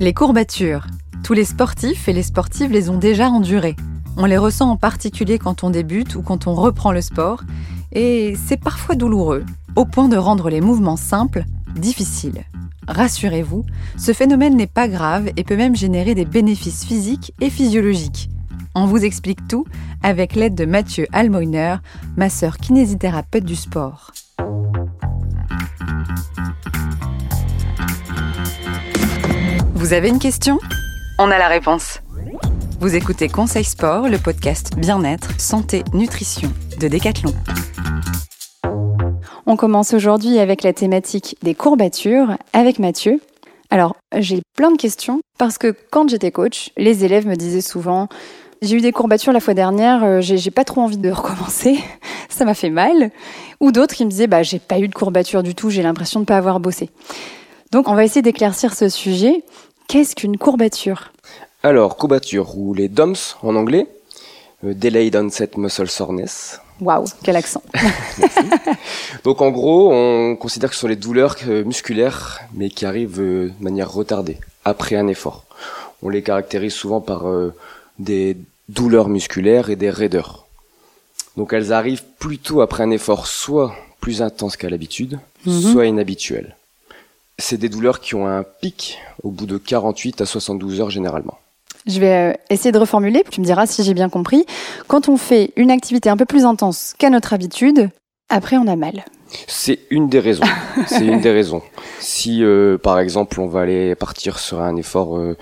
Les courbatures. Tous les sportifs et les sportives les ont déjà endurées. On les ressent en particulier quand on débute ou quand on reprend le sport, et c'est parfois douloureux, au point de rendre les mouvements simples difficiles. Rassurez-vous, ce phénomène n'est pas grave et peut même générer des bénéfices physiques et physiologiques. On vous explique tout avec l'aide de Mathieu Almoiner, ma sœur kinésithérapeute du sport. Vous avez une question? On a la réponse. Vous écoutez Conseil Sport, le podcast bien-être, santé, nutrition de Decathlon. On commence aujourd'hui avec la thématique des courbatures avec Mathieu. Alors, j'ai plein de questions parce que quand j'étais coach, les élèves me disaient souvent j'ai eu des courbatures la fois dernière, euh, j'ai pas trop envie de recommencer, ça m'a fait mal. Ou d'autres qui me disaient bah j'ai pas eu de courbature du tout, j'ai l'impression de pas avoir bossé. Donc on va essayer d'éclaircir ce sujet. Qu'est-ce qu'une courbature? Alors, courbature, ou les DOMS en anglais, euh, Delayed Onset Muscle Soreness. Waouh, quel accent Donc en gros, on considère que ce sont les douleurs euh, musculaires, mais qui arrivent euh, de manière retardée, après un effort. On les caractérise souvent par des douleurs musculaires et des raideurs. Donc elles arrivent plutôt après un effort soit plus intense qu'à l'habitude, mhm. soit inhabituel c'est des douleurs qui ont un pic au bout de 48 à 72 heures généralement. Je vais euh, essayer de reformuler, tu me diras si j'ai bien compris. Quand on fait une activité un peu plus intense qu'à notre habitude, après on a mal. C'est une des raisons. C'est une des raisons. Si euh, par exemple on va aller partir sur un effort euh,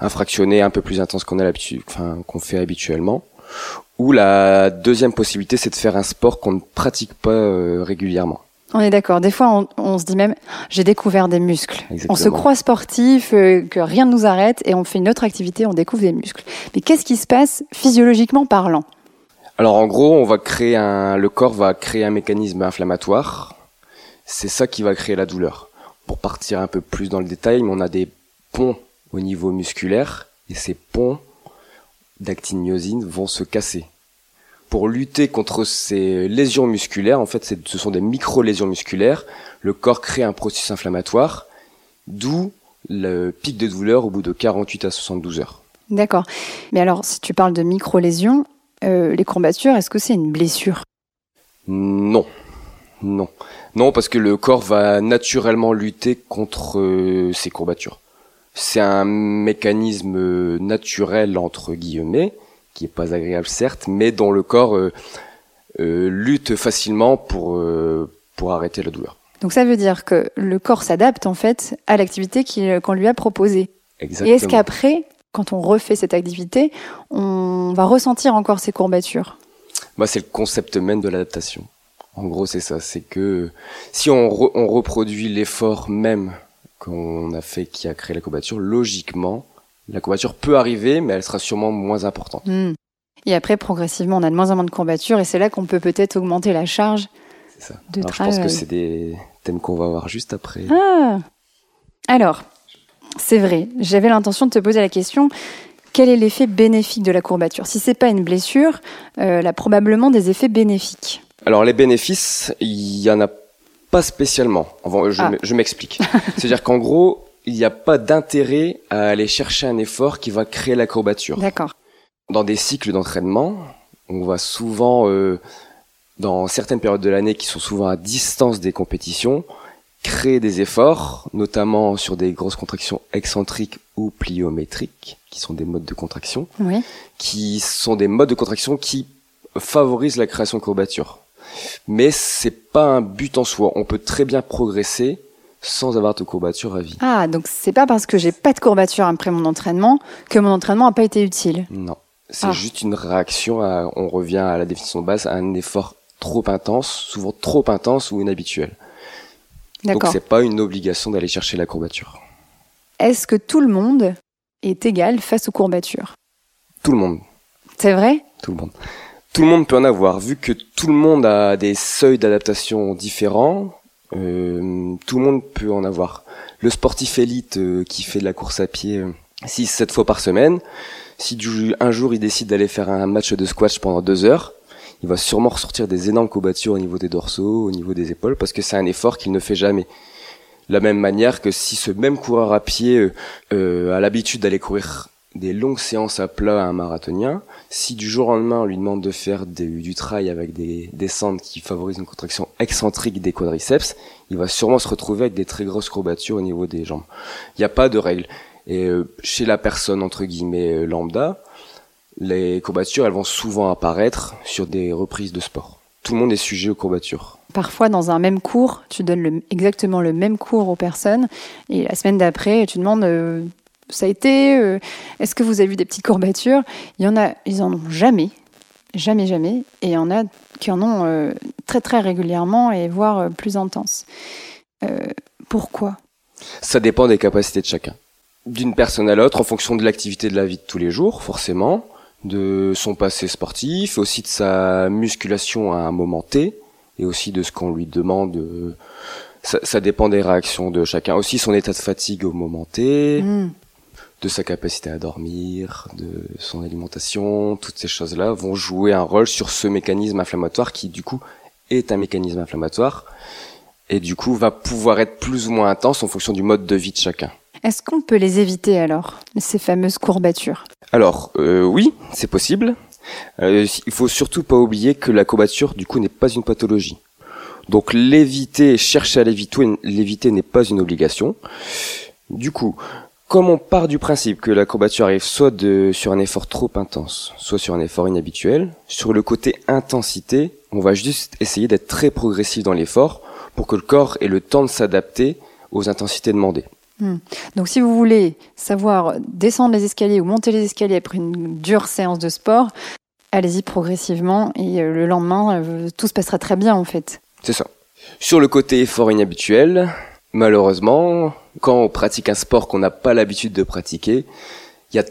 infractionné un peu plus intense qu'on a l'habitude, enfin qu'on fait habituellement, ou la deuxième possibilité c'est de faire un sport qu'on ne pratique pas régulièrement. On est d'accord. Des fois, on, se dit même, j'ai découvert des muscles. On se croit sportif, euh, que rien ne nous arrête, et on fait une autre activité, on découvre des muscles. Mais qu'est-ce qui se passe physiologiquement parlant? Alors, en gros, on va créer un, le corps va créer un mécanisme inflammatoire. C'est ça qui va créer la douleur. Pour partir un peu plus dans le détail, on a des ponts au niveau musculaire, et ces ponts d'actinomyosine vont se casser pour lutter contre ces lésions musculaires, en fait, ce sont des micro-lésions musculaires. Le corps crée un processus inflammatoire, d'où le pic de douleur au bout de 48 à 72 heures. D'accord. Mais alors, si tu parles de micro-lésions, euh, les courbatures, est-ce que c'est une blessure? Non. Non. Non, parce que le corps va naturellement lutter contre euh, ces courbatures. C'est un mécanisme naturel, entre guillemets, qui est pas agréable certes, mais dont le corps euh, euh, lutte facilement pour euh, pour arrêter la douleur. Donc ça veut dire que le corps s'adapte en fait à l'activité qu'on lui a proposée. Exactement. Et est-ce qu'après, quand on refait cette activité, on va ressentir encore ces courbatures? Moi, c'est le concept même de l'adaptation. En gros, c'est ça. C'est que si on, on reproduit l'effort même qu'on a fait qui a créé la courbature, logiquement, la courbature peut arriver, mais elle sera sûrement moins importante. Hmm. Et après, progressivement, on a de moins en moins de courbatures, et c'est là qu'on peut peut-être augmenter la charge ça. de Alors, Je pense que c'est des thèmes qu'on va voir juste après. Ah. Alors, c'est vrai, j'avais l'intention de te poser la question quel est l'effet bénéfique de la courbature? Si c'est pas une blessure, euh, elle a probablement des effets bénéfiques. Alors les bénéfices, il y en a pas spécialement. je, ah. je m'explique. C'est-à-dire qu'en gros, il n'y a pas d'intérêt à aller chercher un effort qui va créer la courbature. D'accord. Dans des cycles d'entraînement, on va souvent, euh, dans certaines périodes de l'année qui sont souvent à distance des compétitions, créer des efforts, notamment sur des grosses contractions excentriques ou pliométriques, qui sont des modes de contraction, oui. qui sont des modes de contraction qui favorisent la création de courbatures. Mais c'est pas un but en soi. On peut très bien progresser sans avoir de courbature à vie. Ah, donc c'est pas parce que j'ai pas de courbature après mon entraînement que mon entraînement n'a pas été utile. Non, c'est ah. juste une réaction à, on revient à la définition de base, à un effort trop intense, souvent trop intense ou inhabituel. Donc c'est pas une obligation d'aller chercher la courbature. Est-ce que tout le monde est égal face aux courbatures? Tout le monde. C'est vrai? Tout le monde. Tout le monde peut en avoir, vu que tout le monde a des seuils d'adaptation différents, euh, tout le monde peut en avoir. Le sportif élite euh, qui fait de la course à pied 6-7 euh, fois par semaine, si un jour il décide d'aller faire un match de squash pendant deux heures, il va sûrement ressortir des énormes courbatures au niveau des dorsaux, au niveau des épaules, parce que c'est un effort qu'il ne fait jamais. De la même manière que si ce même coureur à pied euh, a l'habitude d'aller courir des longues séances à plat à un marathonien, si du jour au lendemain on lui demande de faire du trail avec des descentes qui favorisent une contraction excentrique des quadriceps, il va sûrement se retrouver avec des très grosses courbatures au niveau des jambes. Il n'y a pas de règle. Et euh, chez la personne entre guillemets euh, lambda, les courbatures elles vont souvent apparaître sur des reprises de sport. Tout le monde est sujet aux courbatures. Parfois, dans un même cours, tu donnes exactement le même cours aux personnes, et la semaine d'après, tu demandes euh, ça a été euh, Est-ce que vous avez vu des petites courbatures? Il y en a, ils en ont jamais, jamais, jamais, et il y en a qui en ont euh, très, très régulièrement et voire euh, plus intenses. pourquoi? Ça dépend des capacités de chacun. D'une personne à l'autre, en fonction de l'activité de la vie de tous les jours, forcément, de son passé sportif, aussi de sa musculation à un moment T, et aussi de ce qu'on lui demande. Ça, ça, dépend des réactions de chacun. Aussi son état de fatigue au moment T. Mmh de sa capacité à dormir, de son alimentation, toutes ces choses-là vont jouer un rôle sur ce mécanisme inflammatoire qui du coup est un mécanisme inflammatoire et du coup va pouvoir être plus ou moins intense en fonction du mode de vie de chacun. Est-ce qu'on peut les éviter alors, ces fameuses courbatures? Alors euh, oui, c'est possible. Euh, il faut surtout pas oublier que la courbature du coup n'est pas une pathologie. Donc l'éviter, chercher à l'éviter, l'éviter n'est pas une obligation. Du coup, comme on part du principe que la courbature arrive soit de, sur un effort trop intense, soit sur un effort inhabituel, sur le côté intensité, on va juste essayer d'être très progressif dans l'effort pour que le corps ait le temps de s'adapter aux intensités demandées. Hmm. Donc si vous voulez savoir descendre les escaliers ou monter les escaliers après une dure séance de sport, allez-y progressivement et euh, le lendemain, euh, tout se passera très bien en fait. C'est ça. Sur le côté effort inhabituel, malheureusement, quand on pratique un sport qu'on n'a pas l'habitude de pratiquer, il y a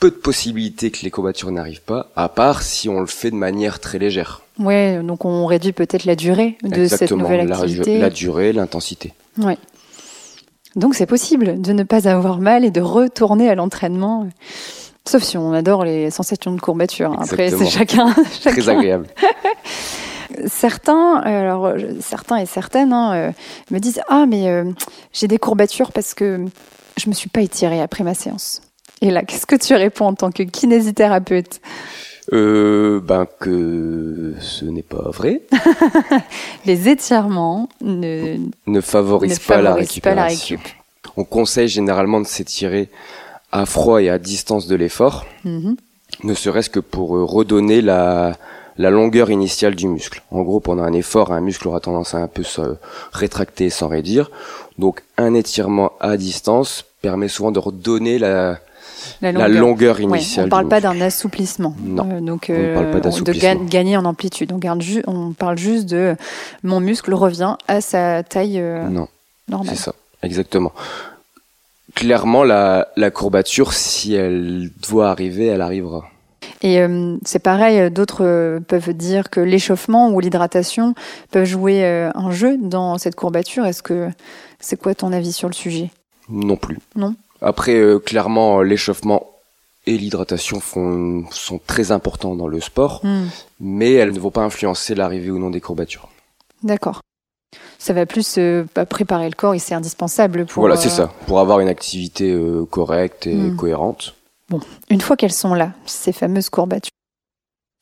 peu de possibilités que les courbatures n'arrivent pas, à part si on le fait de manière très légère. Ouais, donc on réduit peut-être la durée de cette nouvelle activité. La, durée, l'intensité. Ouais. Donc c'est possible de ne pas avoir mal et de retourner à l'entraînement. Sauf si on adore les sensations de courbature. Après, c'est chacun, chacun. Très agréable. certains, alors certains et certaines hein, euh, me disent ah mais euh, j'ai des courbatures parce que je me suis pas étirée après ma séance. Et là, qu'est-ce que tu réponds en tant que kinésithérapeute? Euh, ben que ce n'est pas vrai. Les étirements ne, ne favorisent, pas, la récupération. On conseille généralement de s'étirer à froid et à distance de l'effort, mm-hmm. ne serait-ce que pour redonner la, la longueur initiale du muscle. En gros, pendant un effort, un muscle aura tendance à un peu se rétracter sans raidir. Donc, un étirement à distance permet souvent de redonner la, la longueur, initiale. on ne parle pas d'un assouplissement. Non. Euh, donc, on ne parle pas euh, d'assouplissement. De gagner en amplitude. On, garde on parle juste de mon muscle revient à sa taille euh, non. normale. C'est ça, exactement. Clairement, la, la courbature, si elle doit arriver, elle arrivera. Et euh, c'est pareil, euh, d'autres euh, peuvent dire que l'échauffement ou l'hydratation peuvent jouer un jeu dans cette courbature. Est-ce que c'est quoi ton avis sur le sujet? Non plus. Non? Après, clairement, l'échauffement et l'hydratation sont très importants dans le sport, hmm. mais elles ne vont pas influencer l'arrivée ou non des courbatures. D'accord. Ça va plus bah, préparer le corps et c'est indispensable pour. Voilà, c'est ça. Pour avoir une activité correcte et hmm. cohérente. Bon, une fois qu'elles sont là, ces fameuses courbatures,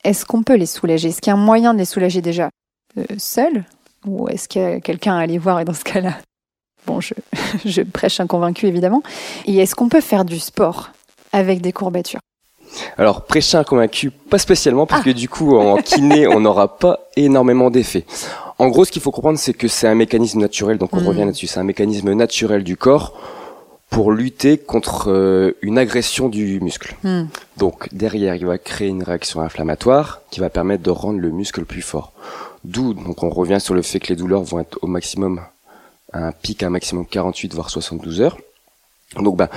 est-ce qu'on peut les soulager? Est-ce qu'il y a un moyen de les soulager déjà? Euh, seul? Ou est-ce qu'il y a quelqu'un à aller voir et dans ce cas-là Bon, je, je prêche un convaincu évidemment. Et est-ce qu'on peut faire du sport avec des courbatures? Alors, prêcher un convaincu, pas spécialement, parce que ah. du coup, en kiné, on n'aura pas énormément d'effets. En gros, ce qu'il faut comprendre, c'est que c'est un mécanisme naturel, donc on hmm. revient là-dessus, c'est un mécanisme naturel du corps pour lutter contre euh, une agression du muscle. Hmm. Donc derrière, il va créer une réaction inflammatoire qui va permettre de rendre le muscle plus fort. D'où donc on revient sur le fait que les douleurs vont être au maximum un pic à un maximum 48 voire 72 heures. Donc bah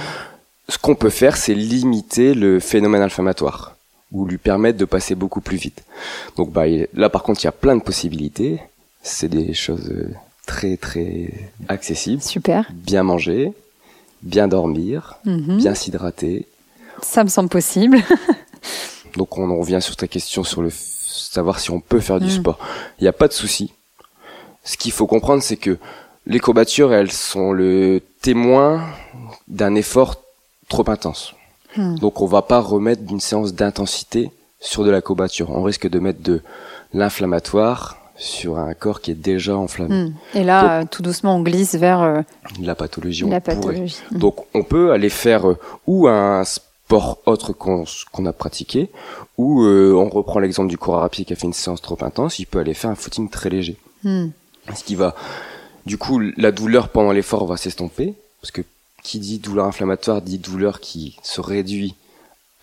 ce qu'on peut faire c'est limiter le phénomène inflammatoire ou lui permettre de passer beaucoup plus vite. Donc bah là par contre, il y a plein de possibilités. C'est des choses euh, très très accessibles. Super. Bien manger, bien dormir, mhm. bien s'hydrater. Ça me semble possible. Donc on en revient sur ta question sur le savoir si on peut faire du mhm. sport. Il n'y a pas de souci. Ce qu'il faut comprendre, c'est que Les courbatures, elles sont le témoin d'un effort trop intense. Hmm. Donc on va pas remettre d'une séance d'intensité sur de la courbature. On risque de mettre de l'inflammatoire sur un corps qui est déjà enflammé. Hmm. Et là, euh, tout doucement, on glisse vers euh, La pathologie, la. Hmm. Donc on peut aller faire euh, ou un sport autre qu'on a pratiqué, ou euh, on reprend l'exemple du coureur à pied qui a fait une séance trop intense, il peut aller faire un footing très léger. Hmm. Ce qui va, du coup, la douleur pendant l'effort va s'estomper, parce que qui dit douleur inflammatoire dit douleur qui se réduit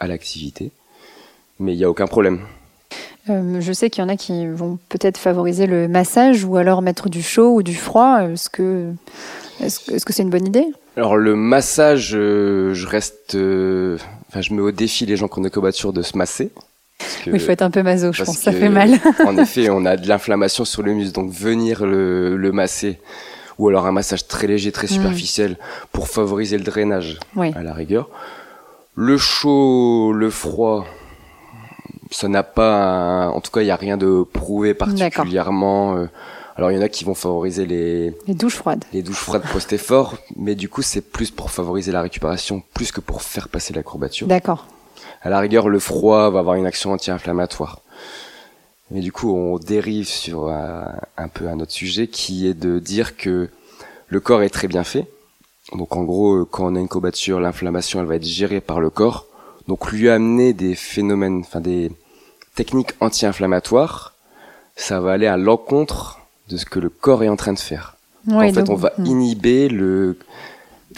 à l'activité, mais il n'y a aucun problème. Euh, je sais qu'il y en a qui vont peut-être favoriser le massage ou alors mettre du chaud ou du froid. Est-ce que est-ce que est-ce que c'est une bonne idée? Alors le massage, euh, je reste, euh, enfin je mets au défi les gens qui ont des courbatures de se masser. que- Oui, il faut être un peu maso, je pense. Ça fait mal. en effet, on a de l'inflammation sur le muscle, donc venir le, le masser, ou alors un massage très léger, très Mm. superficiel, pour favoriser le drainage, Oui. à la rigueur. Le chaud, le froid, ça n'a pas, un- en tout cas, il n'y a rien de prouvé particulièrement. euh, alors, il y en a qui vont favoriser les, Les douches froides. les douches froides post-effort, mais du coup, c'est plus pour favoriser la récupération, plus que pour faire passer la courbature. D'accord. À la rigueur, le froid va avoir une action anti-inflammatoire. Mais du coup, on dérive sur un, un peu un autre sujet qui est de dire que le corps est très bien fait. Donc en gros, euh, quand on a une courbature, l'inflammation, elle va être gérée par le corps. Donc lui amener des phénomènes, enfin des techniques anti-inflammatoires, ça va aller à l'encontre de ce que le corps est en train de faire. Oui, en fait, donc, on va hmm. inhiber le,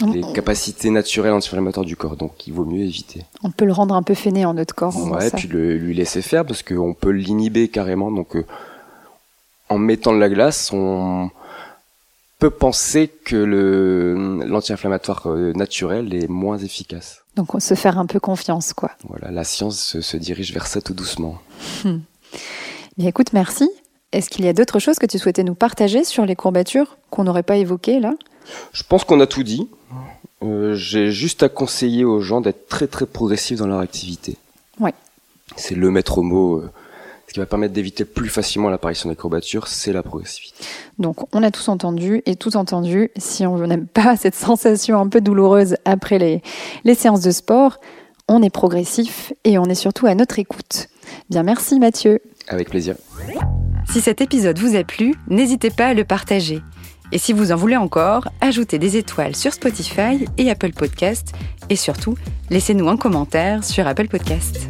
les capacités naturelles anti-inflammatoires du corps. Donc il vaut mieux éviter. on peut le rendre un peu fainéant, notre corps. en Ouais, puis le, lui laisser faire parce qu'on peut l'inhiber carrément. Donc, euh, en mettant de la glace, on peut penser que le l'anti-inflammatoire euh, naturel est moins efficace. Donc, on se faire un peu confiance, quoi. Voilà, la science se, se dirige vers ça tout doucement. Bien, écoute, merci. Est-ce qu'il y a d'autres choses que tu souhaitais nous partager sur les courbatures qu'on n'aurait pas évoquées là? Je pense qu'on a tout dit. Euh, J'ai juste à conseiller aux gens d'être très très progressifs dans leur activité. Ouais. C'est le maître mot. Ce qui va permettre d'éviter plus facilement l'apparition des courbatures, c'est la progressivité. Donc, on a tous entendu et tout entendu. Si on n'aime pas cette sensation un peu douloureuse après les, les séances de sport, on est progressif et on est surtout à notre écoute. Bien, merci Mathieu. Avec plaisir. Si cet épisode vous a plu, n'hésitez pas à le partager. Et si vous en voulez encore, ajoutez des étoiles sur Spotify et Apple Podcast. Et surtout, laissez-nous un commentaire sur Apple Podcast.